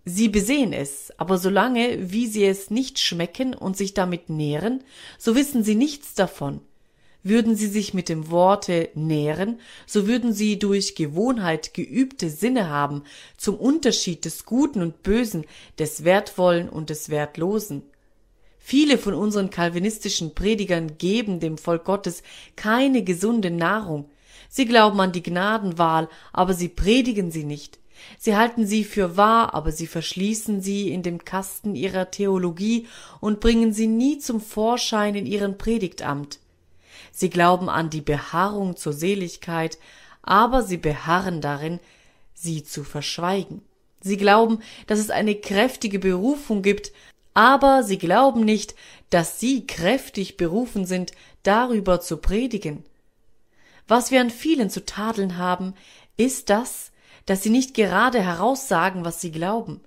Speaker 1: Sie besehen es, aber solange wie sie es nicht schmecken und sich damit nähren, so wissen sie nichts davon. Würden sie sich mit dem Worte nähren, so würden sie durch Gewohnheit geübte Sinne haben zum Unterschied des Guten und Bösen, des Wertvollen und des Wertlosen. Viele von unseren calvinistischen Predigern geben dem Volk Gottes keine gesunde Nahrung. Sie glauben an die Gnadenwahl, aber sie predigen sie nicht. Sie halten sie für wahr, aber sie verschließen sie in dem Kasten ihrer Theologie und bringen sie nie zum Vorschein in ihren Predigtamt. Sie glauben an die Beharrung zur Seligkeit, aber sie beharren darin, sie zu verschweigen. Sie glauben, dass es eine kräftige Berufung gibt, aber sie glauben nicht, dass sie kräftig berufen sind, darüber zu predigen. Was wir an vielen zu tadeln haben, ist das, dass sie nicht gerade heraussagen, was sie glauben.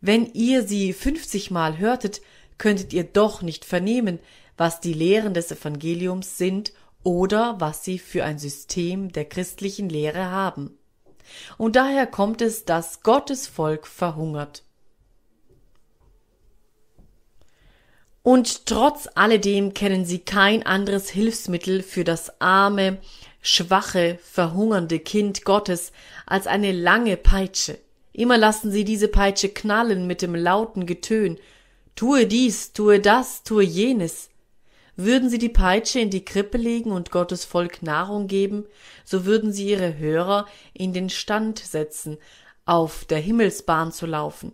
Speaker 1: Wenn ihr sie fünfzigmal hörtet, könntet ihr doch nicht vernehmen, was die Lehren des Evangeliums sind oder was sie für ein System der christlichen Lehre haben. Und daher kommt es, dass Gottes Volk verhungert. Und trotz alledem kennen sie kein anderes Hilfsmittel für das arme, schwache, verhungernde Kind Gottes als eine lange Peitsche. Immer lassen sie diese Peitsche knallen mit dem lauten Getön. Tue dies, tue das, tue jenes. Würden sie die Peitsche in die Krippe legen und Gottes Volk Nahrung geben, so würden sie ihre Hörer in den Stand setzen, auf der Himmelsbahn zu laufen.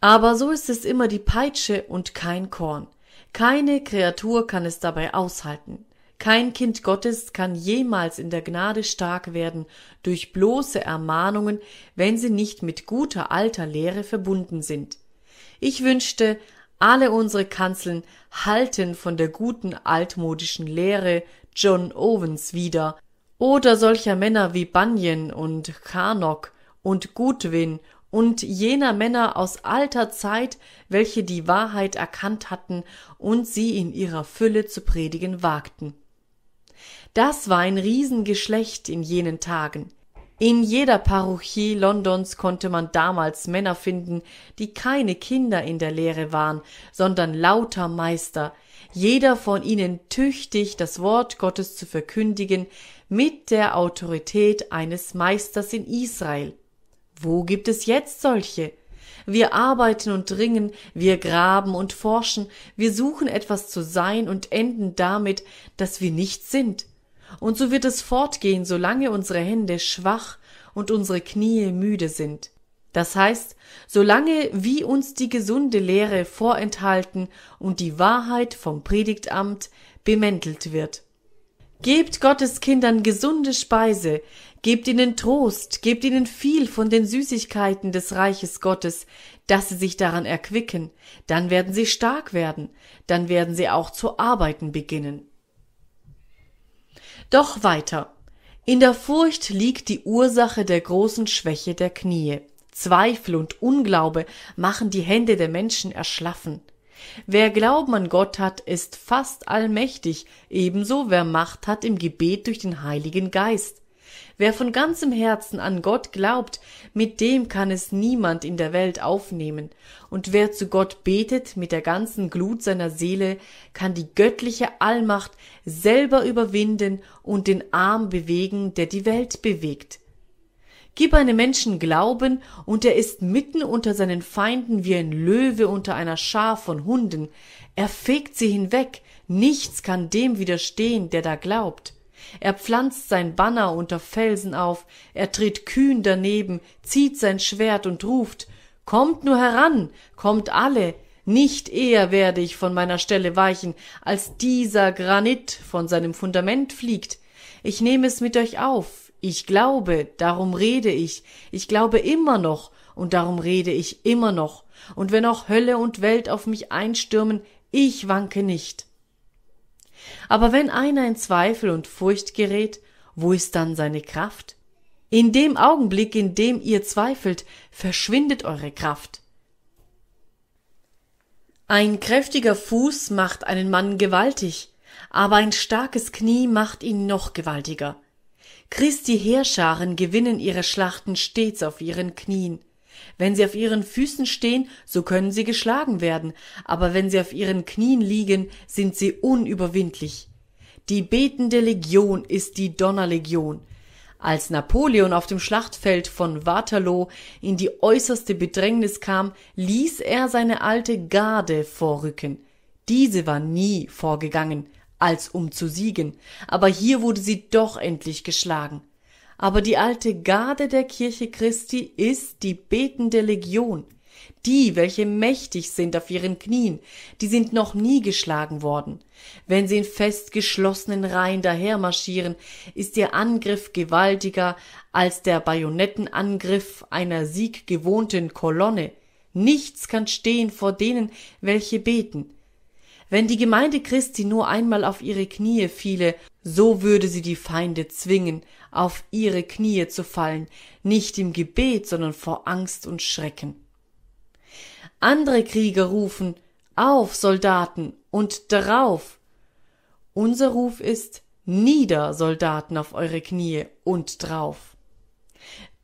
Speaker 1: Aber so ist es immer die Peitsche und kein Korn. Keine Kreatur kann es dabei aushalten. Kein Kind Gottes kann jemals in der Gnade stark werden durch bloße Ermahnungen, wenn sie nicht mit guter alter Lehre verbunden sind. Ich wünschte, alle unsere Kanzeln halten von der guten altmodischen Lehre John Owens wieder oder solcher Männer wie Bunyan und Carnock und Goodwin und jener Männer aus alter Zeit, welche die Wahrheit erkannt hatten und sie in ihrer Fülle zu predigen wagten. Das war ein Riesengeschlecht in jenen Tagen. In jeder Parochie Londons konnte man damals Männer finden, die keine Kinder in der Lehre waren, sondern lauter Meister, jeder von ihnen tüchtig, das Wort Gottes zu verkündigen, mit der Autorität eines Meisters in Israel. Wo gibt es jetzt solche? Wir arbeiten und ringen, wir graben und forschen, wir suchen etwas zu sein und enden damit, dass wir nichts sind. Und so wird es fortgehen, solange unsere Hände schwach und unsere Knie müde sind. Das heißt, solange wie uns die gesunde Lehre vorenthalten und die Wahrheit vom Predigtamt bemäntelt wird. Gebt Gottes Kindern gesunde Speise, gebt ihnen Trost, gebt ihnen viel von den Süßigkeiten des Reiches Gottes, dass sie sich daran erquicken, dann werden sie stark werden, dann werden sie auch zu arbeiten beginnen. Doch weiter. In der Furcht liegt die Ursache der großen Schwäche der Knie. Zweifel und Unglaube machen die Hände der Menschen erschlaffen. Wer Glauben an Gott hat, ist fast allmächtig, ebenso wer Macht hat im Gebet durch den Heiligen Geist. Wer von ganzem Herzen an Gott glaubt, mit dem kann es niemand in der Welt aufnehmen, und wer zu Gott betet mit der ganzen Glut seiner Seele, kann die göttliche Allmacht selber überwinden und den Arm bewegen, der die Welt bewegt. Gib einem Menschen Glauben, und er ist mitten unter seinen Feinden wie ein Löwe unter einer Schar von Hunden. Er fegt sie hinweg, nichts kann dem widerstehen, der da glaubt. Er pflanzt sein Banner unter Felsen auf, er tritt kühn daneben, zieht sein Schwert und ruft Kommt nur heran, kommt alle, nicht eher werde ich von meiner Stelle weichen, als dieser Granit von seinem Fundament fliegt. Ich nehme es mit euch auf, ich glaube, darum rede ich, ich glaube immer noch, und darum rede ich immer noch, und wenn auch Hölle und Welt auf mich einstürmen, ich wanke nicht. Aber wenn einer in Zweifel und Furcht gerät, wo ist dann seine Kraft? In dem Augenblick, in dem ihr zweifelt, verschwindet eure Kraft. Ein kräftiger Fuß macht einen Mann gewaltig, aber ein starkes Knie macht ihn noch gewaltiger. Christi Heerscharen gewinnen ihre Schlachten stets auf ihren Knien. Wenn sie auf ihren Füßen stehen, so können sie geschlagen werden, aber wenn sie auf ihren Knien liegen, sind sie unüberwindlich. Die betende Legion ist die Donnerlegion. Als Napoleon auf dem Schlachtfeld von Waterloo in die äußerste Bedrängnis kam, ließ er seine alte Garde vorrücken. Diese war nie vorgegangen, als um zu siegen, aber hier wurde sie doch endlich geschlagen. Aber die alte Garde der Kirche Christi ist die betende Legion. Die, welche mächtig sind auf ihren Knien, die sind noch nie geschlagen worden. Wenn sie in fest geschlossenen Reihen dahermarschieren, ist ihr Angriff gewaltiger als der Bajonettenangriff einer sieggewohnten Kolonne. Nichts kann stehen vor denen, welche beten. Wenn die Gemeinde Christi nur einmal auf ihre Knie fiele, so würde sie die Feinde zwingen, auf ihre Knie zu fallen, nicht im Gebet, sondern vor Angst und Schrecken. Andere Krieger rufen Auf, Soldaten, und darauf. Unser Ruf ist Nieder, Soldaten, auf eure Knie und drauf.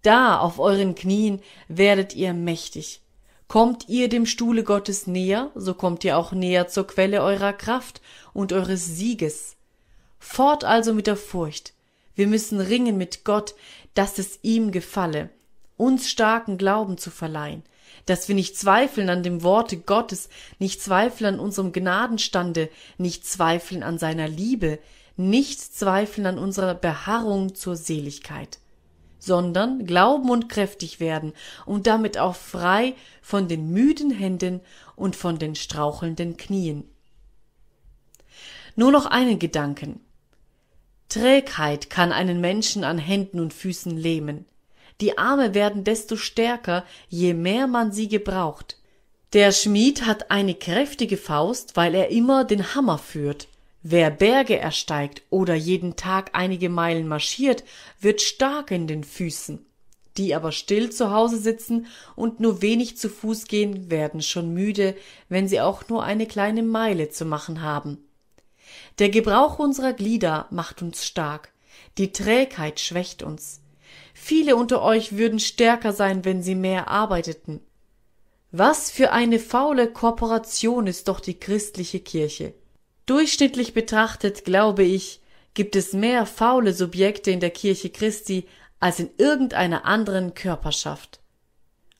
Speaker 1: Da auf euren Knien werdet ihr mächtig. Kommt ihr dem Stuhle Gottes näher, so kommt ihr auch näher zur Quelle eurer Kraft und eures Sieges. Fort also mit der Furcht. Wir müssen ringen mit Gott, dass es ihm gefalle, uns starken Glauben zu verleihen, dass wir nicht zweifeln an dem Worte Gottes, nicht zweifeln an unserem Gnadenstande, nicht zweifeln an seiner Liebe, nicht zweifeln an unserer Beharrung zur Seligkeit, sondern glauben und kräftig werden und damit auch frei von den müden Händen und von den strauchelnden Knien. Nur noch einen Gedanken. Trägheit kann einen Menschen an Händen und Füßen lähmen. Die Arme werden desto stärker, je mehr man sie gebraucht. Der Schmied hat eine kräftige Faust, weil er immer den Hammer führt. Wer Berge ersteigt oder jeden Tag einige Meilen marschiert, wird stark in den Füßen. Die aber still zu Hause sitzen und nur wenig zu Fuß gehen, werden schon müde, wenn sie auch nur eine kleine Meile zu machen haben. Der Gebrauch unserer Glieder macht uns stark, die Trägheit schwächt uns. Viele unter euch würden stärker sein, wenn sie mehr arbeiteten. Was für eine faule Korporation ist doch die christliche Kirche. Durchschnittlich betrachtet, glaube ich, gibt es mehr faule Subjekte in der Kirche Christi als in irgendeiner anderen Körperschaft.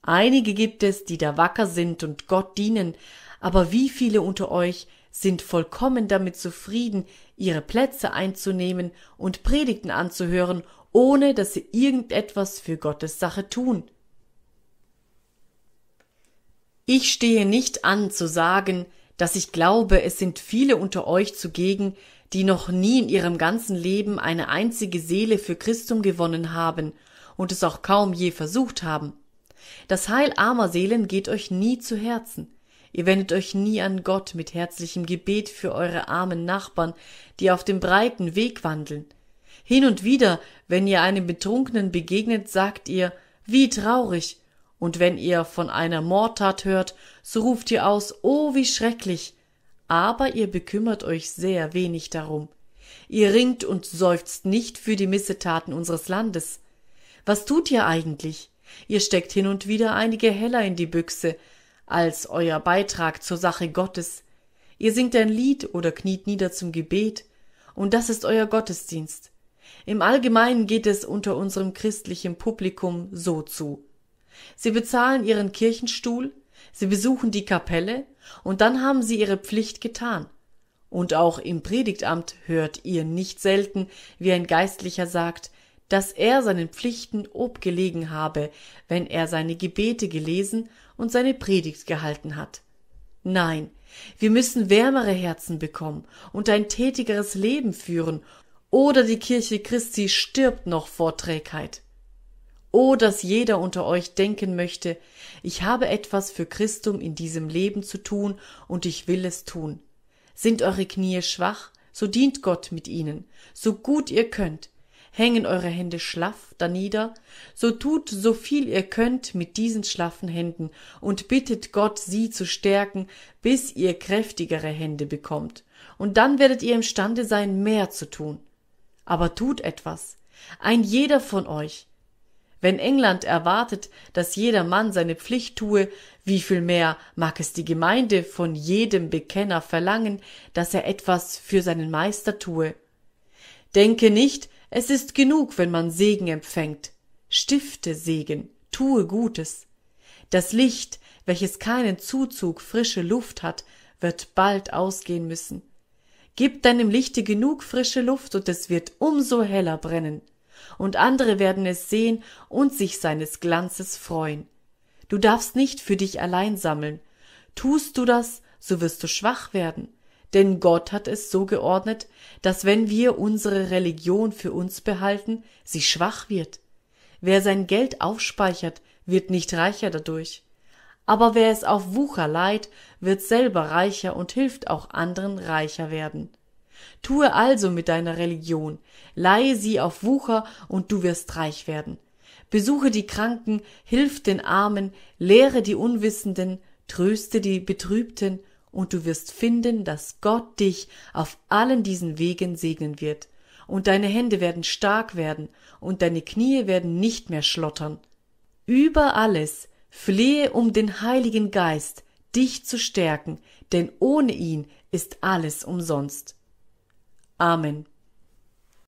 Speaker 1: Einige gibt es, die da wacker sind und Gott dienen, aber wie viele unter euch sind vollkommen damit zufrieden, ihre Plätze einzunehmen und Predigten anzuhören ohne dass sie irgendetwas für Gottes Sache tun. Ich stehe nicht an zu sagen, dass ich glaube, es sind viele unter euch zugegen, die noch nie in ihrem ganzen Leben eine einzige Seele für Christum gewonnen haben und es auch kaum je versucht haben. Das Heil armer Seelen geht euch nie zu Herzen. Ihr wendet euch nie an Gott mit herzlichem Gebet für eure armen Nachbarn, die auf dem breiten Weg wandeln. Hin und wieder, wenn ihr einem Betrunkenen begegnet, sagt ihr, wie traurig, und wenn ihr von einer Mordtat hört, so ruft ihr aus, oh, wie schrecklich, aber ihr bekümmert euch sehr wenig darum. Ihr ringt und seufzt nicht für die Missetaten unseres Landes. Was tut ihr eigentlich? Ihr steckt hin und wieder einige Heller in die Büchse, als euer Beitrag zur Sache Gottes. Ihr singt ein Lied oder kniet nieder zum Gebet, und das ist euer Gottesdienst. Im Allgemeinen geht es unter unserem christlichen Publikum so zu. Sie bezahlen ihren Kirchenstuhl, sie besuchen die Kapelle, und dann haben sie ihre Pflicht getan. Und auch im Predigtamt hört ihr nicht selten, wie ein Geistlicher sagt, dass er seinen Pflichten obgelegen habe, wenn er seine Gebete gelesen und seine Predigt gehalten hat. Nein, wir müssen wärmere Herzen bekommen und ein tätigeres Leben führen oder die Kirche Christi stirbt noch vor Trägheit. O, dass jeder unter euch denken möchte, ich habe etwas für Christum in diesem Leben zu tun und ich will es tun. Sind eure Knie schwach, so dient Gott mit ihnen, so gut ihr könnt. Hängen eure Hände schlaff danieder, so tut so viel ihr könnt mit diesen schlaffen Händen und bittet Gott, sie zu stärken, bis ihr kräftigere Hände bekommt. Und dann werdet ihr imstande sein, mehr zu tun aber tut etwas. Ein jeder von euch. Wenn England erwartet, dass jeder Mann seine Pflicht tue, wie viel mehr mag es die Gemeinde von jedem Bekenner verlangen, dass er etwas für seinen Meister tue Denke nicht, es ist genug, wenn man Segen empfängt. Stifte Segen, tue Gutes. Das Licht, welches keinen Zuzug frische Luft hat, wird bald ausgehen müssen. Gib deinem Lichte genug frische Luft und es wird umso heller brennen. Und andere werden es sehen und sich seines Glanzes freuen. Du darfst nicht für dich allein sammeln. Tust du das, so wirst du schwach werden. Denn Gott hat es so geordnet, dass wenn wir unsere Religion für uns behalten, sie schwach wird. Wer sein Geld aufspeichert, wird nicht reicher dadurch. Aber wer es auf Wucher leiht, wird selber reicher und hilft auch anderen reicher werden. Tue also mit deiner Religion, leihe sie auf Wucher und du wirst reich werden. Besuche die Kranken, hilf den Armen, lehre die Unwissenden, tröste die Betrübten, und du wirst finden, dass Gott dich auf allen diesen Wegen segnen wird, und deine Hände werden stark werden, und deine Knie werden nicht mehr schlottern. Über alles flehe um den Heiligen Geist, dich zu stärken, denn ohne ihn ist alles umsonst. Amen.